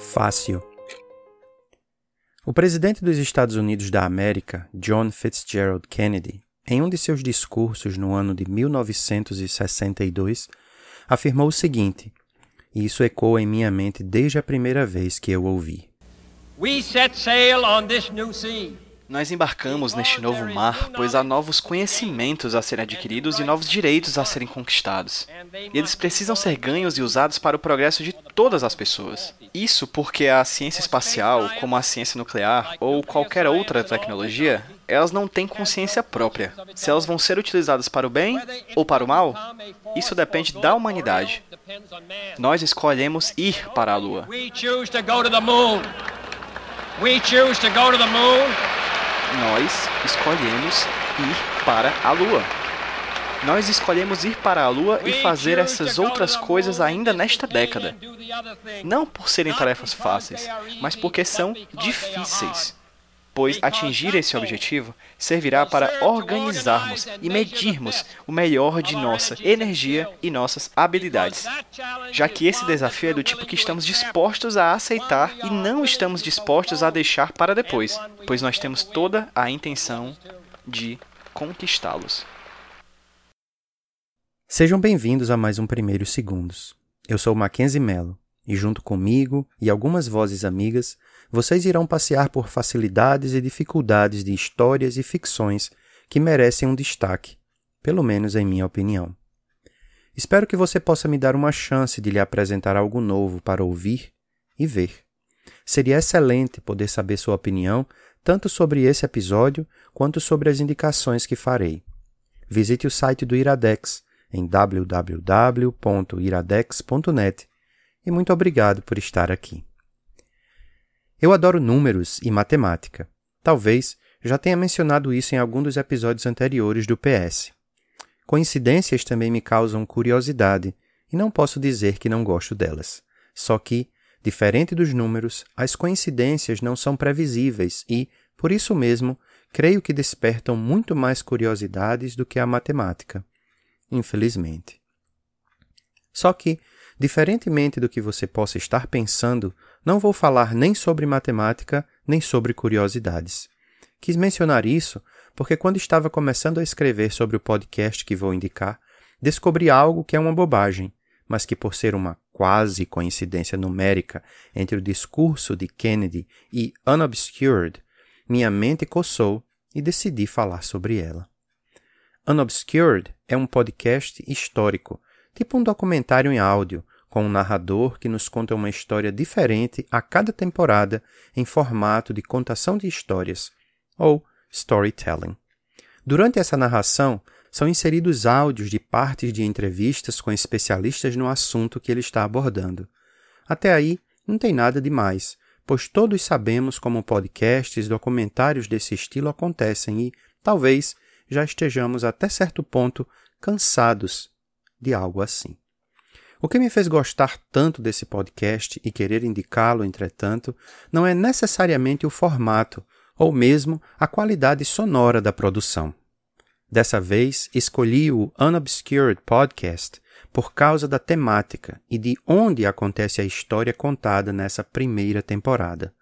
Fácil. O presidente dos Estados Unidos da América, John Fitzgerald Kennedy, em um de seus discursos no ano de 1962, afirmou o seguinte, e isso ecoa em minha mente desde a primeira vez que eu ouvi. Nós embarcamos neste novo mar, pois há novos conhecimentos a serem adquiridos e novos direitos a serem conquistados. E eles precisam ser ganhos e usados para o progresso de todas as pessoas. Isso porque a ciência espacial, como a ciência nuclear ou qualquer outra tecnologia, elas não têm consciência própria. Se elas vão ser utilizadas para o bem ou para o mal, isso depende da humanidade. Nós escolhemos ir para a Lua. We choose to go to the moon. Nós escolhemos ir para a Lua. Nós escolhemos ir para a Lua e fazer essas outras coisas ainda nesta década. Não por serem tarefas fáceis, mas porque são difíceis. Pois atingir esse objetivo servirá para organizarmos e medirmos o melhor de nossa energia e nossas habilidades. Já que esse desafio é do tipo que estamos dispostos a aceitar e não estamos dispostos a deixar para depois, pois nós temos toda a intenção de conquistá-los. Sejam bem-vindos a mais um Primeiros Segundos. Eu sou Mackenzie Mello e junto comigo e algumas vozes amigas, vocês irão passear por facilidades e dificuldades de histórias e ficções que merecem um destaque, pelo menos em minha opinião. Espero que você possa me dar uma chance de lhe apresentar algo novo para ouvir e ver. Seria excelente poder saber sua opinião tanto sobre esse episódio quanto sobre as indicações que farei. Visite o site do Iradex em www.iradex.net e muito obrigado por estar aqui. Eu adoro números e matemática. Talvez já tenha mencionado isso em algum dos episódios anteriores do PS. Coincidências também me causam curiosidade e não posso dizer que não gosto delas. Só que, diferente dos números, as coincidências não são previsíveis e, por isso mesmo, creio que despertam muito mais curiosidades do que a matemática. Infelizmente. Só que, Diferentemente do que você possa estar pensando, não vou falar nem sobre matemática, nem sobre curiosidades. Quis mencionar isso porque, quando estava começando a escrever sobre o podcast que vou indicar, descobri algo que é uma bobagem, mas que, por ser uma quase coincidência numérica entre o discurso de Kennedy e Unobscured, minha mente coçou e decidi falar sobre ela. Unobscured é um podcast histórico tipo um documentário em áudio, com um narrador que nos conta uma história diferente a cada temporada em formato de contação de histórias, ou storytelling. Durante essa narração, são inseridos áudios de partes de entrevistas com especialistas no assunto que ele está abordando. Até aí, não tem nada de mais, pois todos sabemos como podcasts, documentários desse estilo acontecem e, talvez, já estejamos até certo ponto cansados de algo assim. O que me fez gostar tanto desse podcast e querer indicá-lo, entretanto, não é necessariamente o formato ou mesmo a qualidade sonora da produção. Dessa vez, escolhi o Unobscured Podcast por causa da temática e de onde acontece a história contada nessa primeira temporada.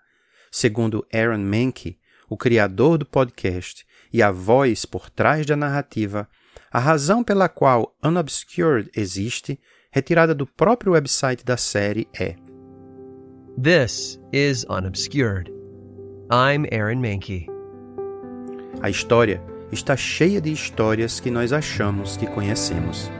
Segundo Aaron Mankey, o criador do podcast e a voz por trás da narrativa, a razão pela qual Unobscured existe, retirada do próprio website da série, é: This is Unobscured. I'm Aaron Mankey. A história está cheia de histórias que nós achamos que conhecemos.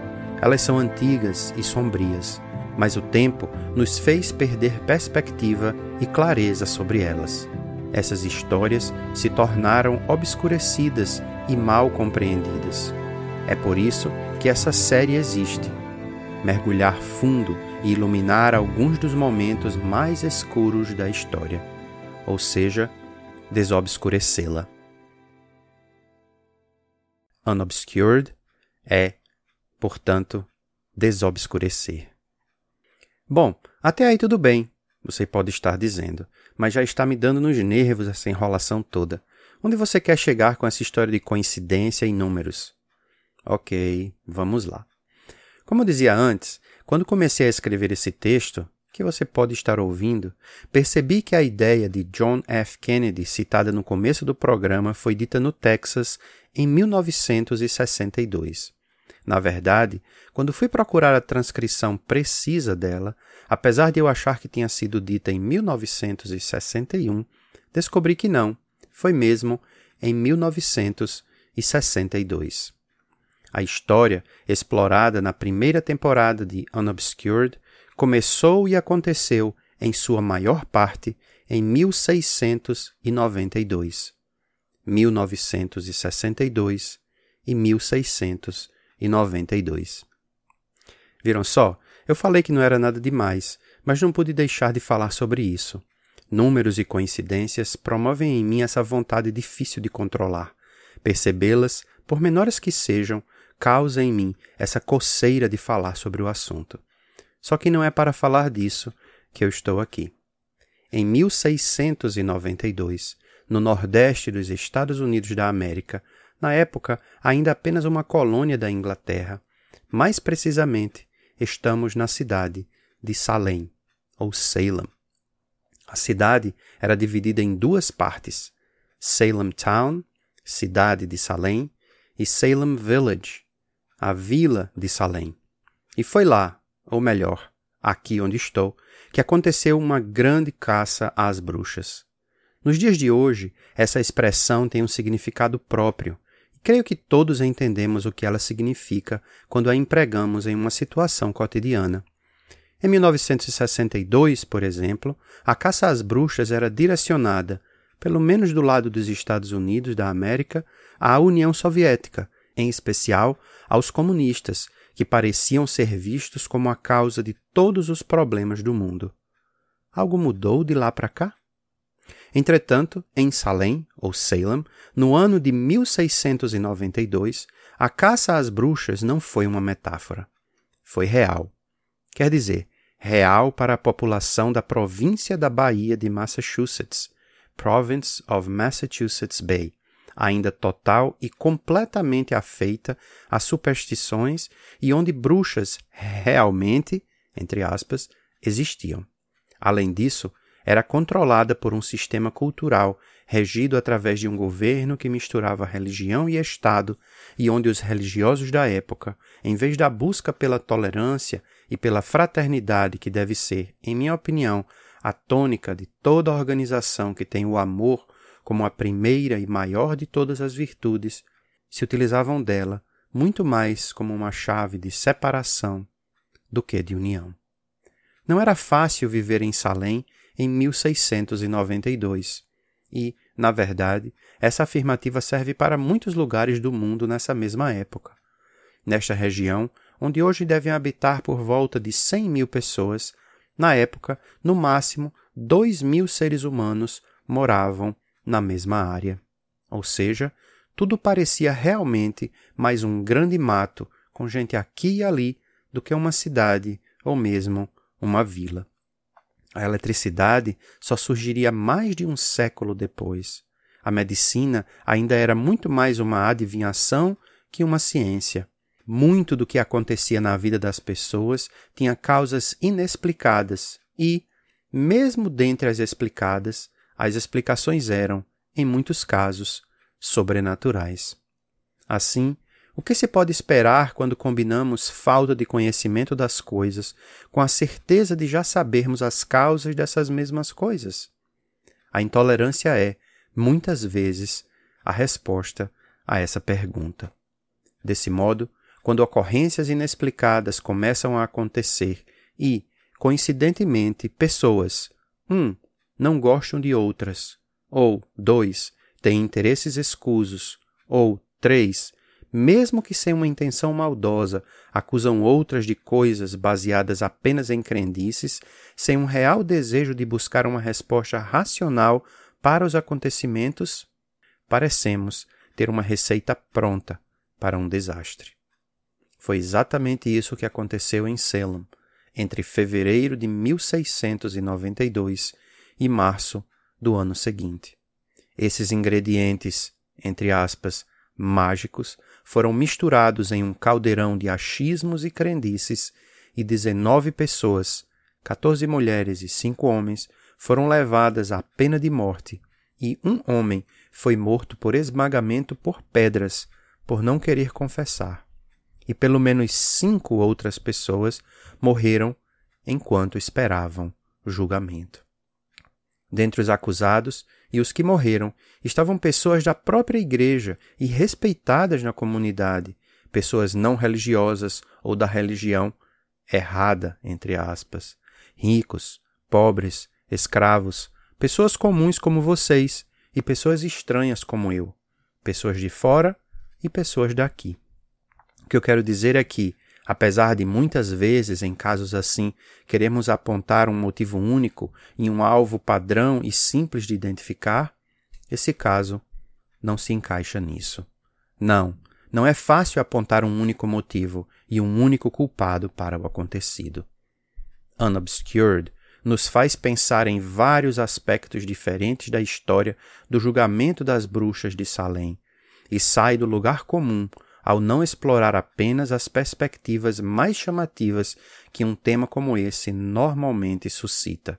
Elas são antigas e sombrias, mas o tempo nos fez perder perspectiva e clareza sobre elas. Essas histórias se tornaram obscurecidas e mal compreendidas. É por isso que essa série existe. Mergulhar fundo e iluminar alguns dos momentos mais escuros da história, ou seja, desobscurecê-la. Unobscured é, portanto, desobscurecer. Bom, até aí tudo bem, Você pode estar dizendo, mas já está me dando nos nervos essa enrolação toda. Onde você quer chegar com essa história de coincidência e números? Ok, vamos lá. Como eu dizia antes, quando comecei a escrever esse texto, que você pode estar ouvindo, percebi que a ideia de John F. Kennedy, citada no começo do programa, foi dita no Texas em 1962. Na verdade, quando fui procurar a transcrição precisa dela, apesar de eu achar que tinha sido dita em 1961, descobri que não, foi mesmo em 1962. A história, explorada na primeira temporada de Unobscured, começou e aconteceu, em sua maior parte, em 1692. 1962 e 1692. Viram só? Eu falei que não era nada demais, mas não pude deixar de falar sobre isso. Números e coincidências promovem em mim essa vontade difícil de controlar. Percebê-las, por menores que sejam, causa em mim essa coceira de falar sobre o assunto. Só que não é para falar disso que eu estou aqui. Em 1692, no nordeste dos Estados Unidos da América, na época ainda apenas uma colônia da Inglaterra, mais precisamente, estamos na cidade de Salem, ou Salem. A cidade era dividida em duas partes: Salem Town, cidade de Salem, e Salem Village, a vila de Salem. E foi lá, ou melhor, aqui onde estou, que aconteceu uma grande caça às bruxas. Nos dias de hoje, essa expressão tem um significado próprio, e creio que todos entendemos o que ela significa quando a empregamos em uma situação cotidiana. Em 1962, por exemplo, a caça às bruxas era direcionada, pelo menos do lado dos Estados Unidos da América, à União Soviética, em especial aos comunistas, que pareciam ser vistos como a causa de todos os problemas do mundo. Algo mudou de lá para cá? Entretanto, em Salem, ou Salem, no ano de 1692, a caça às bruxas não foi uma metáfora. Foi real. Quer dizer, real para a população da província da Bahia de Massachusetts, Province of Massachusetts Bay, ainda total e completamente afeita a superstições e onde bruxas realmente, entre aspas, existiam. Além disso, era controlada por um sistema cultural regido através de um governo que misturava religião e Estado e onde os religiosos da época, em vez da busca pela tolerância e pela fraternidade que deve ser, em minha opinião, a tônica de toda organização que tem o amor como a primeira e maior de todas as virtudes, se utilizavam dela muito mais como uma chave de separação do que de união. Não era fácil viver em Salem em 1692. E, na verdade, essa afirmativa serve para muitos lugares do mundo nessa mesma época. Nesta região, onde hoje devem habitar por volta de 100 mil pessoas, na época, no máximo, 2 mil seres humanos moravam na mesma área. Ou seja, tudo parecia realmente mais um grande mato com gente aqui e ali do que uma cidade ou mesmo uma vila. A eletricidade só surgiria mais de um século depois. A medicina ainda era muito mais uma adivinhação que uma ciência. Muito do que acontecia na vida das pessoas tinha causas inexplicadas e, mesmo dentre as explicadas, as explicações eram, em muitos casos, sobrenaturais. Assim, o que se pode esperar quando combinamos falta de conhecimento das coisas com a certeza de já sabermos as causas dessas mesmas coisas? A intolerância é, muitas vezes, a resposta a essa pergunta. Desse modo, quando ocorrências inexplicadas começam a acontecer e, coincidentemente, pessoas, um, não gostam de outras, ou dois, têm interesses escusos, ou três, mesmo que sem uma intenção maldosa, acusam outras de coisas baseadas apenas em crendices, sem um real desejo de buscar uma resposta racional para os acontecimentos, parecemos ter uma receita pronta para um desastre. Foi exatamente isso que aconteceu em Salem, entre fevereiro de 1692 e março do ano seguinte. Esses ingredientes, entre aspas, mágicos, foram misturados em um caldeirão de achismos e crendices e 19 pessoas, 14 mulheres e 5 homens, foram levadas à pena de morte e um homem foi morto por esmagamento por pedras por não querer confessar. E pelo menos cinco outras pessoas morreram enquanto esperavam o julgamento. Dentre os acusados e os que morreram estavam pessoas da própria igreja e respeitadas na comunidade, pessoas não religiosas ou da religião errada, entre aspas, ricos, pobres, escravos, pessoas comuns como vocês e pessoas estranhas como eu, pessoas de fora e pessoas daqui. O que eu quero dizer é que, apesar de muitas vezes, em casos assim, queremos apontar um motivo único e um alvo padrão e simples de identificar, esse caso não se encaixa nisso. Não, não é fácil apontar um único motivo e um único culpado para o acontecido. Unobscured nos faz pensar em vários aspectos diferentes da história do julgamento das bruxas de Salem e sai do lugar comum ao não explorar apenas as perspectivas mais chamativas que um tema como esse normalmente suscita.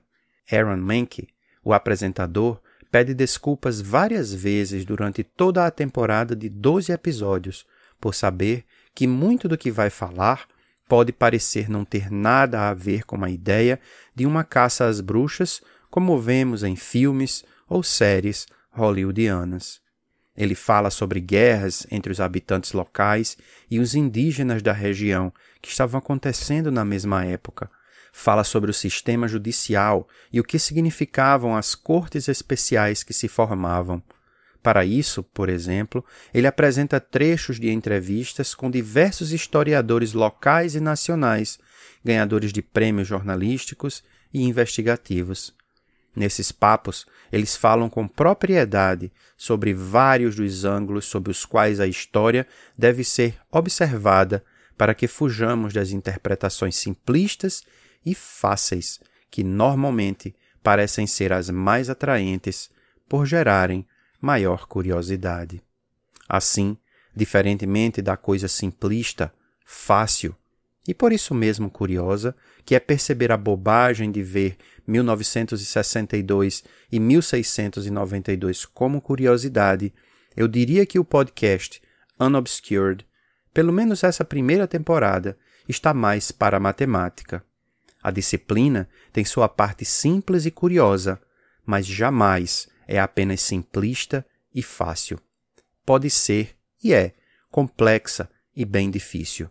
Aaron Mankey, o apresentador, pede desculpas várias vezes durante toda a temporada de 12 episódios por saber que muito do que vai falar pode parecer não ter nada a ver com a ideia de uma caça às bruxas como vemos em filmes ou séries hollywoodianas. Ele fala sobre guerras entre os habitantes locais e os indígenas da região que estavam acontecendo na mesma época. Fala sobre o sistema judicial e o que significavam as cortes especiais que se formavam. Para isso, por exemplo, ele apresenta trechos de entrevistas com diversos historiadores locais e nacionais, ganhadores de prêmios jornalísticos e investigativos. Nesses papos, eles falam com propriedade sobre vários dos ângulos sob os quais a história deve ser observada para que fujamos das interpretações simplistas e fáceis que normalmente parecem ser as mais atraentes por gerarem maior curiosidade. Assim, diferentemente da coisa simplista, fácil e por isso mesmo curiosa, que é perceber a bobagem de ver 1962 e 1692 como curiosidade, eu diria que o podcast Unobscured, pelo menos essa primeira temporada, está mais para a matemática. A disciplina tem sua parte simples e curiosa, mas jamais é apenas simplista e fácil. Pode ser, e é, complexa e bem difícil.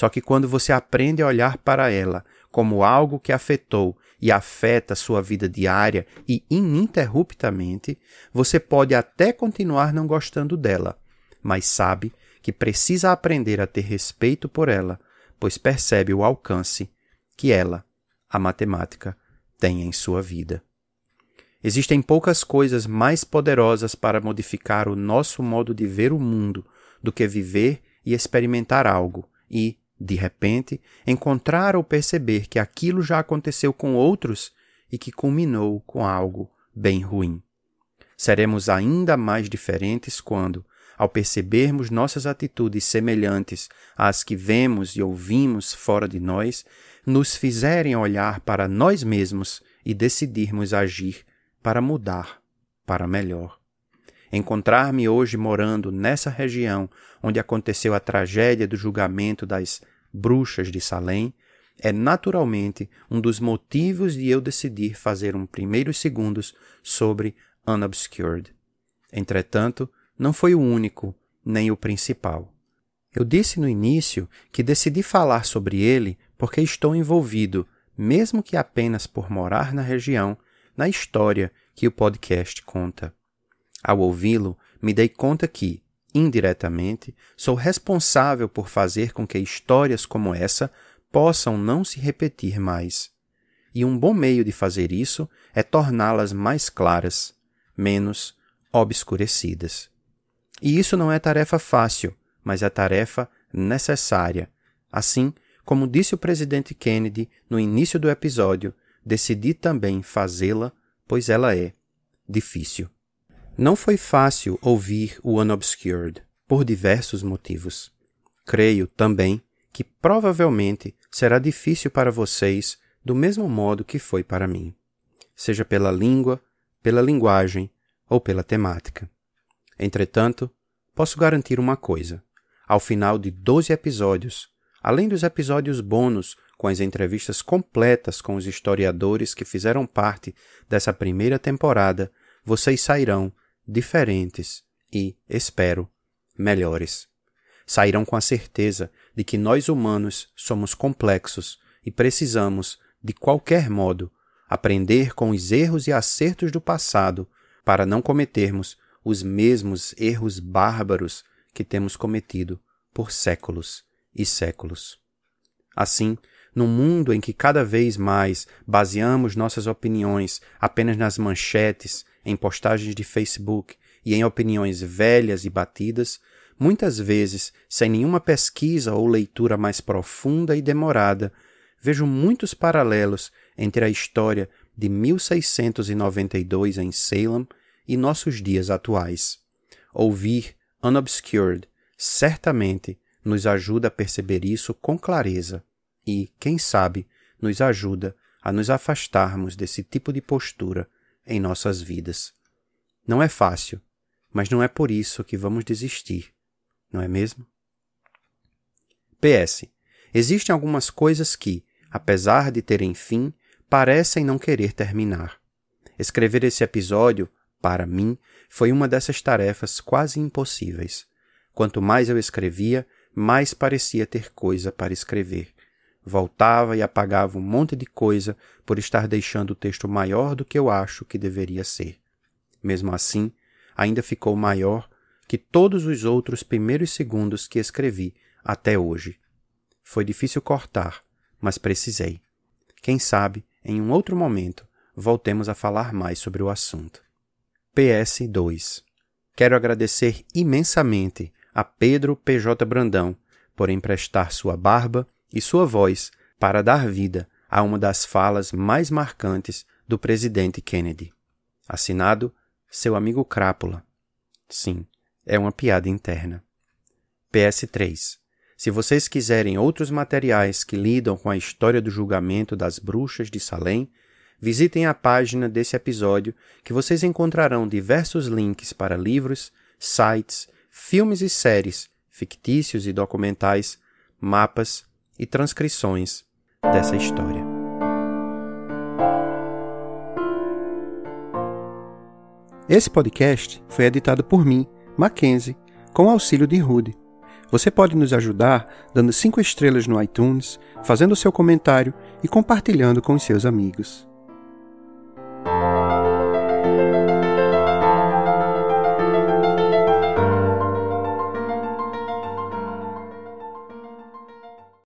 Só que quando você aprende a olhar para ela como algo que afetou e afeta sua vida diária e ininterruptamente, você pode até continuar não gostando dela, mas sabe que precisa aprender a ter respeito por ela, pois percebe o alcance que ela, a matemática, tem em sua vida. Existem poucas coisas mais poderosas para modificar o nosso modo de ver o mundo do que viver e experimentar algo e, de repente, encontrar ou perceber que aquilo já aconteceu com outros e que culminou com algo bem ruim. Seremos ainda mais diferentes quando, ao percebermos nossas atitudes semelhantes às que vemos e ouvimos fora de nós, nos fizerem olhar para nós mesmos e decidirmos agir para mudar para melhor. Encontrar-me hoje morando nessa região onde aconteceu a tragédia do julgamento das bruxas de Salem é naturalmente um dos motivos de eu decidir fazer um primeiros segundos sobre Unobscured. Entretanto, não foi o único, nem o principal. Eu disse no início que decidi falar sobre ele porque estou envolvido, mesmo que apenas por morar na região, na história que o podcast conta. Ao ouvi-lo, me dei conta que, indiretamente, sou responsável por fazer com que histórias como essa possam não se repetir mais. E um bom meio de fazer isso é torná-las mais claras, menos obscurecidas. E isso não é tarefa fácil, mas é tarefa necessária. Assim como disse o presidente Kennedy no início do episódio, decidi também fazê-la, pois ela é difícil. Não foi fácil ouvir o Unobscured, por diversos motivos. Creio também que provavelmente será difícil para vocês do mesmo modo que foi para mim, seja pela língua, pela linguagem ou pela temática. Entretanto, posso garantir uma coisa: ao final de 12 episódios, além dos episódios bônus com as entrevistas completas com os historiadores que fizeram parte dessa primeira temporada, vocês sairão diferentes e, espero, melhores. Sairão com a certeza de que nós humanos somos complexos e precisamos, de qualquer modo, aprender com os erros e acertos do passado para não cometermos os mesmos erros bárbaros que temos cometido por séculos e séculos. Assim, num mundo em que cada vez mais baseamos nossas opiniões apenas nas manchetes, em postagens de Facebook e em opiniões velhas e batidas, muitas vezes sem nenhuma pesquisa ou leitura mais profunda e demorada, vejo muitos paralelos entre a história de 1692 em Salem e nossos dias atuais. Ouvir Unobscured certamente nos ajuda a perceber isso com clareza e, quem sabe, nos ajuda a nos afastarmos desse tipo de postura em nossas vidas. Não é fácil, mas não é por isso que vamos desistir, não é mesmo? PS. Existem algumas coisas que, apesar de terem fim, parecem não querer terminar. Escrever esse episódio, para mim, foi uma dessas tarefas quase impossíveis. Quanto mais eu escrevia, mais parecia ter coisa para escrever. Voltava e apagava um monte de coisa por estar deixando o texto maior do que eu acho que deveria ser. Mesmo assim, ainda ficou maior que todos os outros primeiros segundos que escrevi até hoje. Foi difícil cortar, mas precisei. Quem sabe, em um outro momento, voltemos a falar mais sobre o assunto. PS 2. Quero agradecer imensamente a Pedro PJ Brandão por emprestar sua barba e sua voz para dar vida a uma das falas mais marcantes do presidente Kennedy. Assinado seu amigo Crápula. Sim, é uma piada interna. PS3. Se vocês quiserem outros materiais que lidam com a história do julgamento das bruxas de Salem, visitem a página desse episódio que vocês encontrarão diversos links para livros, sites, filmes e séries, fictícios e documentais, mapas e transcrições dessa história. Esse podcast foi editado por mim, Mackenzie, com auxílio de Rude. Você pode nos ajudar dando cinco estrelas no iTunes, fazendo seu comentário e compartilhando com os seus amigos.